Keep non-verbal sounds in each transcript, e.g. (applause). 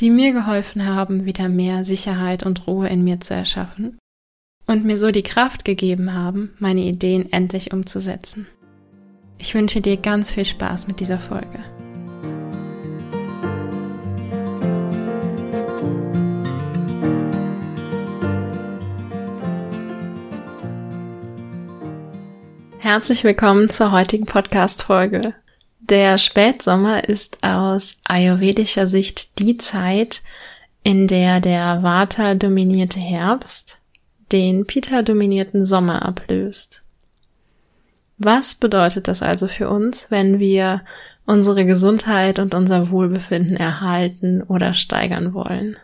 die mir geholfen haben, wieder mehr Sicherheit und Ruhe in mir zu erschaffen und mir so die Kraft gegeben haben, meine Ideen endlich umzusetzen. Ich wünsche dir ganz viel Spaß mit dieser Folge. Herzlich willkommen zur heutigen Podcast-Folge. Der Spätsommer ist aus ayurvedischer Sicht die Zeit, in der der Vata-dominierte Herbst den Pitta-dominierten Sommer ablöst. Was bedeutet das also für uns, wenn wir unsere Gesundheit und unser Wohlbefinden erhalten oder steigern wollen?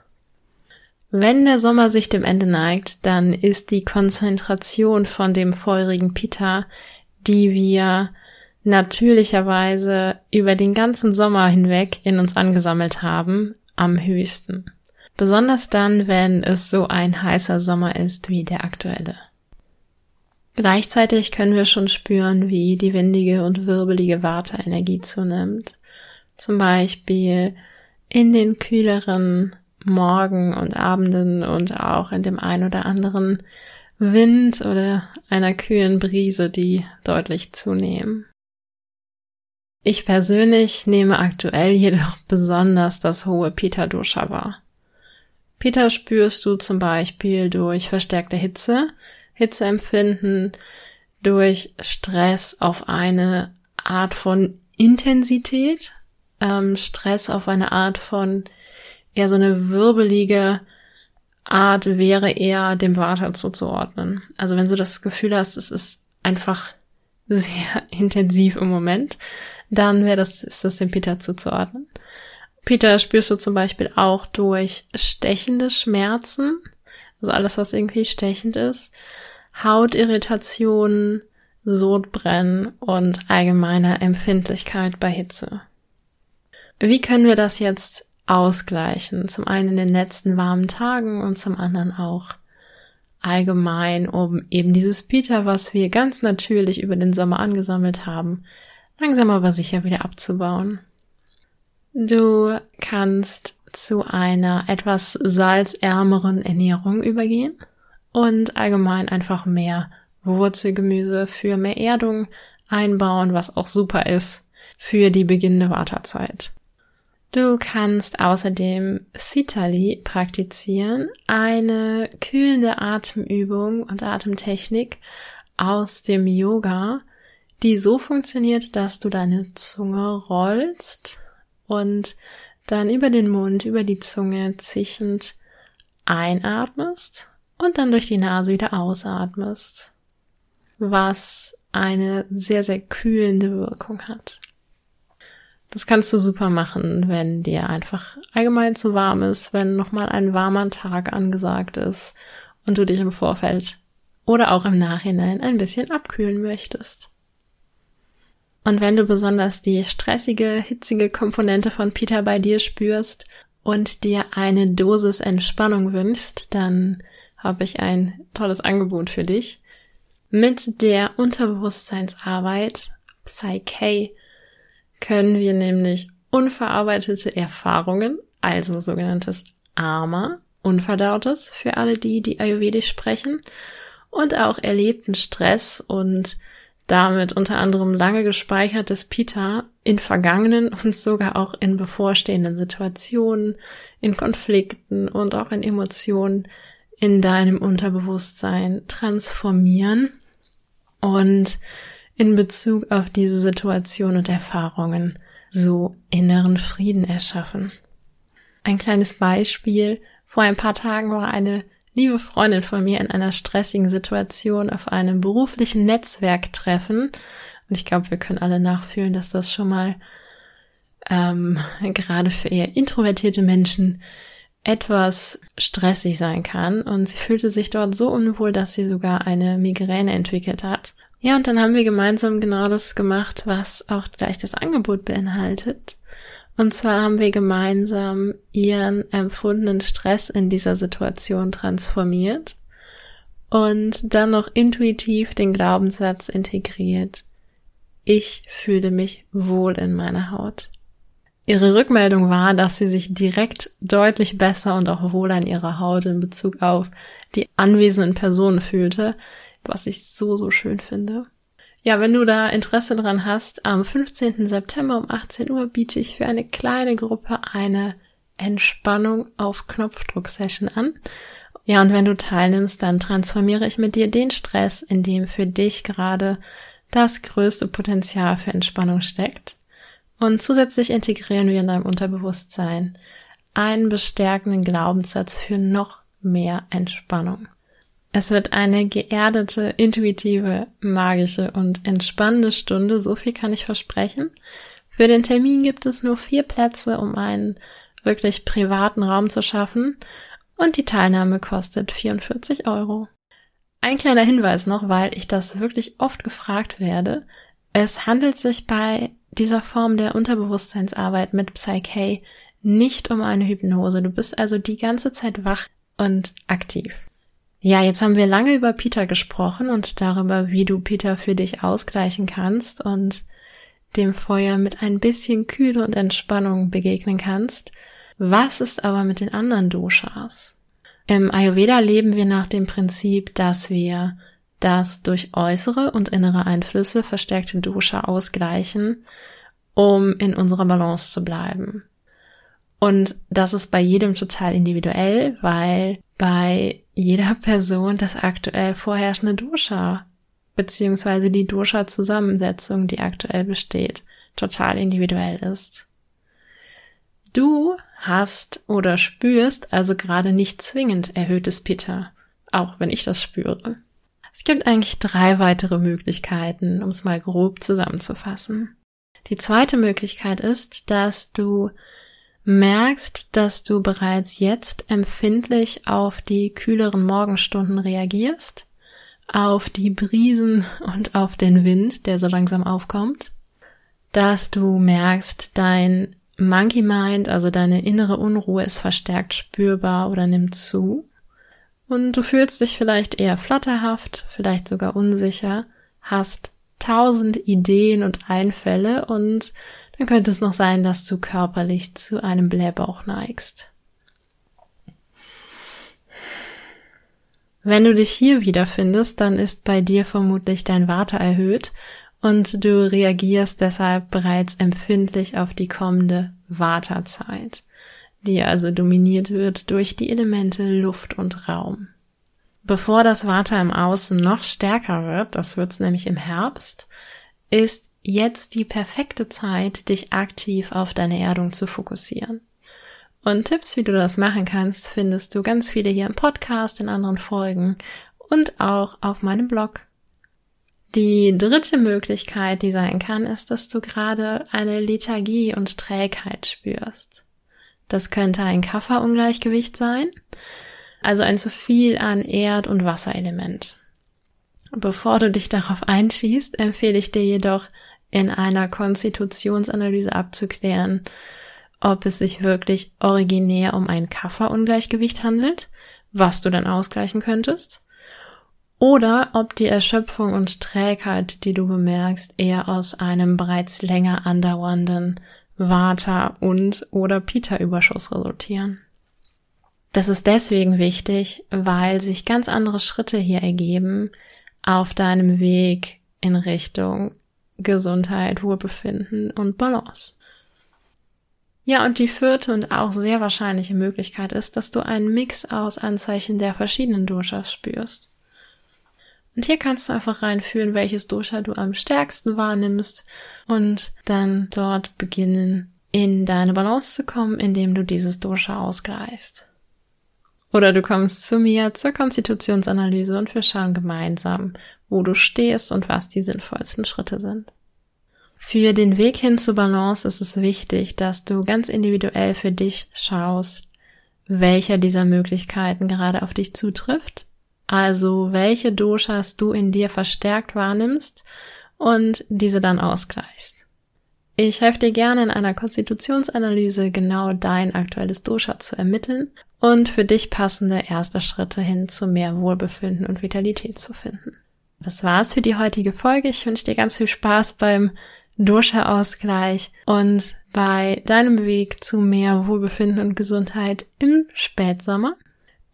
Wenn der Sommer sich dem Ende neigt, dann ist die Konzentration von dem feurigen Pitta, die wir natürlicherweise über den ganzen Sommer hinweg in uns angesammelt haben, am höchsten. Besonders dann, wenn es so ein heißer Sommer ist wie der aktuelle. Gleichzeitig können wir schon spüren, wie die windige und wirbelige Warteenergie zunimmt. Zum Beispiel in den kühleren Morgen und Abenden und auch in dem ein oder anderen Wind oder einer kühlen Brise, die deutlich zunehmen. Ich persönlich nehme aktuell jedoch besonders das hohe Pita-Dosha wahr. Pita spürst du zum Beispiel durch verstärkte Hitze, Hitzeempfinden, durch Stress auf eine Art von Intensität, ähm, Stress auf eine Art von eher so eine wirbelige Art wäre eher dem Vata zuzuordnen. Also wenn du das Gefühl hast, es ist einfach (laughs) sehr intensiv im Moment, dann wäre das, ist das dem Peter zuzuordnen. Peter spürst du zum Beispiel auch durch stechende Schmerzen, also alles, was irgendwie stechend ist, Hautirritationen, Sodbrennen und allgemeine Empfindlichkeit bei Hitze. Wie können wir das jetzt ausgleichen. Zum einen in den letzten warmen Tagen und zum anderen auch allgemein, um eben dieses Peter, was wir ganz natürlich über den Sommer angesammelt haben, langsam aber sicher wieder abzubauen. Du kannst zu einer etwas salzärmeren Ernährung übergehen und allgemein einfach mehr Wurzelgemüse für mehr Erdung einbauen, was auch super ist für die beginnende Wartezeit. Du kannst außerdem Sitali praktizieren, eine kühlende Atemübung und Atemtechnik aus dem Yoga, die so funktioniert, dass du deine Zunge rollst und dann über den Mund, über die Zunge zischend einatmest und dann durch die Nase wieder ausatmest, was eine sehr, sehr kühlende Wirkung hat. Das kannst du super machen, wenn dir einfach allgemein zu warm ist, wenn nochmal ein warmer Tag angesagt ist und du dich im Vorfeld oder auch im Nachhinein ein bisschen abkühlen möchtest. Und wenn du besonders die stressige, hitzige Komponente von Peter bei dir spürst und dir eine Dosis Entspannung wünschst, dann habe ich ein tolles Angebot für dich. Mit der Unterbewusstseinsarbeit Psyche können wir nämlich unverarbeitete Erfahrungen, also sogenanntes Ama, Unverdautes für alle die, die Ayurvedisch sprechen, und auch erlebten Stress und damit unter anderem lange gespeichertes Pita in vergangenen und sogar auch in bevorstehenden Situationen, in Konflikten und auch in Emotionen in deinem Unterbewusstsein transformieren und in Bezug auf diese Situation und Erfahrungen so inneren Frieden erschaffen. Ein kleines Beispiel. Vor ein paar Tagen war eine liebe Freundin von mir in einer stressigen Situation auf einem beruflichen Netzwerktreffen. Und ich glaube, wir können alle nachfühlen, dass das schon mal ähm, (laughs) gerade für eher introvertierte Menschen etwas stressig sein kann und sie fühlte sich dort so unwohl, dass sie sogar eine Migräne entwickelt hat. Ja, und dann haben wir gemeinsam genau das gemacht, was auch gleich das Angebot beinhaltet. Und zwar haben wir gemeinsam ihren empfundenen Stress in dieser Situation transformiert und dann noch intuitiv den Glaubenssatz integriert. Ich fühle mich wohl in meiner Haut. Ihre Rückmeldung war, dass sie sich direkt deutlich besser und auch wohler in ihrer Haut in Bezug auf die anwesenden Personen fühlte, was ich so, so schön finde. Ja, wenn du da Interesse dran hast, am 15. September um 18 Uhr biete ich für eine kleine Gruppe eine Entspannung auf Knopfdruck-Session an. Ja, und wenn du teilnimmst, dann transformiere ich mit dir den Stress, in dem für dich gerade das größte Potenzial für Entspannung steckt. Und zusätzlich integrieren wir in deinem Unterbewusstsein einen bestärkenden Glaubenssatz für noch mehr Entspannung. Es wird eine geerdete, intuitive, magische und entspannende Stunde, so viel kann ich versprechen. Für den Termin gibt es nur vier Plätze, um einen wirklich privaten Raum zu schaffen und die Teilnahme kostet 44 Euro. Ein kleiner Hinweis noch, weil ich das wirklich oft gefragt werde. Es handelt sich bei dieser Form der Unterbewusstseinsarbeit mit Psyche nicht um eine Hypnose. Du bist also die ganze Zeit wach und aktiv. Ja, jetzt haben wir lange über Peter gesprochen und darüber, wie du Peter für dich ausgleichen kannst und dem Feuer mit ein bisschen Kühle und Entspannung begegnen kannst. Was ist aber mit den anderen Doshas? Im Ayurveda leben wir nach dem Prinzip, dass wir das durch äußere und innere Einflüsse verstärkte Dosha ausgleichen, um in unserer Balance zu bleiben. Und das ist bei jedem total individuell, weil bei jeder Person das aktuell vorherrschende Dosha beziehungsweise die Dosha-Zusammensetzung, die aktuell besteht, total individuell ist. Du hast oder spürst also gerade nicht zwingend erhöhtes Pitta, auch wenn ich das spüre. Es gibt eigentlich drei weitere Möglichkeiten, um es mal grob zusammenzufassen. Die zweite Möglichkeit ist, dass du merkst, dass du bereits jetzt empfindlich auf die kühleren Morgenstunden reagierst, auf die Brisen und auf den Wind, der so langsam aufkommt, dass du merkst, dein Monkey Mind, also deine innere Unruhe ist verstärkt spürbar oder nimmt zu, und du fühlst dich vielleicht eher flatterhaft, vielleicht sogar unsicher, hast tausend Ideen und Einfälle und dann könnte es noch sein, dass du körperlich zu einem Blähbauch neigst. Wenn du dich hier wiederfindest, dann ist bei dir vermutlich dein Warte erhöht und du reagierst deshalb bereits empfindlich auf die kommende Wartezeit die also dominiert wird durch die Elemente Luft und Raum. Bevor das Vata im Außen noch stärker wird, das wird's nämlich im Herbst, ist jetzt die perfekte Zeit, dich aktiv auf deine Erdung zu fokussieren. Und Tipps, wie du das machen kannst, findest du ganz viele hier im Podcast, in anderen Folgen und auch auf meinem Blog. Die dritte Möglichkeit, die sein kann, ist, dass du gerade eine Lethargie und Trägheit spürst. Das könnte ein Kafferungleichgewicht sein, also ein zu viel an Erd- und Wasserelement. Bevor du dich darauf einschießt, empfehle ich dir jedoch, in einer Konstitutionsanalyse abzuklären, ob es sich wirklich originär um ein Kafferungleichgewicht handelt, was du dann ausgleichen könntest, oder ob die Erschöpfung und Trägheit, die du bemerkst, eher aus einem bereits länger andauernden Vata und oder Pita-Überschuss resultieren. Das ist deswegen wichtig, weil sich ganz andere Schritte hier ergeben auf deinem Weg in Richtung Gesundheit, Wohlbefinden und Balance. Ja, und die vierte und auch sehr wahrscheinliche Möglichkeit ist, dass du einen Mix aus Anzeichen der verschiedenen Doshas spürst. Und hier kannst du einfach reinfühlen, welches Dosha du am stärksten wahrnimmst und dann dort beginnen, in deine Balance zu kommen, indem du dieses Dosha ausgleichst. Oder du kommst zu mir zur Konstitutionsanalyse und wir schauen gemeinsam, wo du stehst und was die sinnvollsten Schritte sind. Für den Weg hin zur Balance ist es wichtig, dass du ganz individuell für dich schaust, welcher dieser Möglichkeiten gerade auf dich zutrifft, also welche Doshas du in dir verstärkt wahrnimmst und diese dann ausgleichst. Ich helfe dir gerne in einer Konstitutionsanalyse genau dein aktuelles Dosha zu ermitteln und für dich passende erste Schritte hin zu mehr Wohlbefinden und Vitalität zu finden. Das war's für die heutige Folge. Ich wünsche dir ganz viel Spaß beim Dosha-Ausgleich und bei deinem Weg zu mehr Wohlbefinden und Gesundheit im Spätsommer.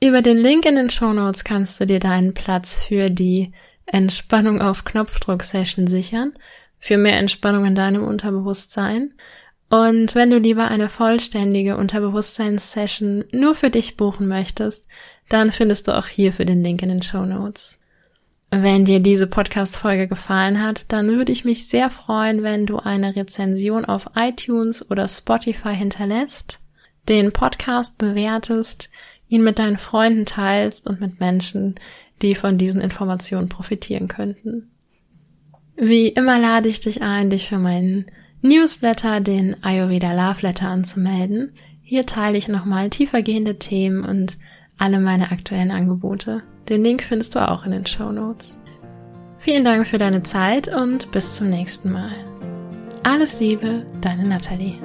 Über den Link in den Show Notes kannst du dir deinen Platz für die Entspannung auf Knopfdruck Session sichern, für mehr Entspannung in deinem Unterbewusstsein. Und wenn du lieber eine vollständige Unterbewusstseinssession nur für dich buchen möchtest, dann findest du auch hierfür den Link in den Show Notes. Wenn dir diese Podcast-Folge gefallen hat, dann würde ich mich sehr freuen, wenn du eine Rezension auf iTunes oder Spotify hinterlässt, den Podcast bewertest, ihn mit deinen Freunden teilst und mit Menschen, die von diesen Informationen profitieren könnten. Wie immer lade ich dich ein, dich für meinen Newsletter, den Ayurveda Love Letter anzumelden. Hier teile ich nochmal tiefergehende Themen und alle meine aktuellen Angebote. Den Link findest du auch in den Show Notes. Vielen Dank für deine Zeit und bis zum nächsten Mal. Alles Liebe, deine Nathalie.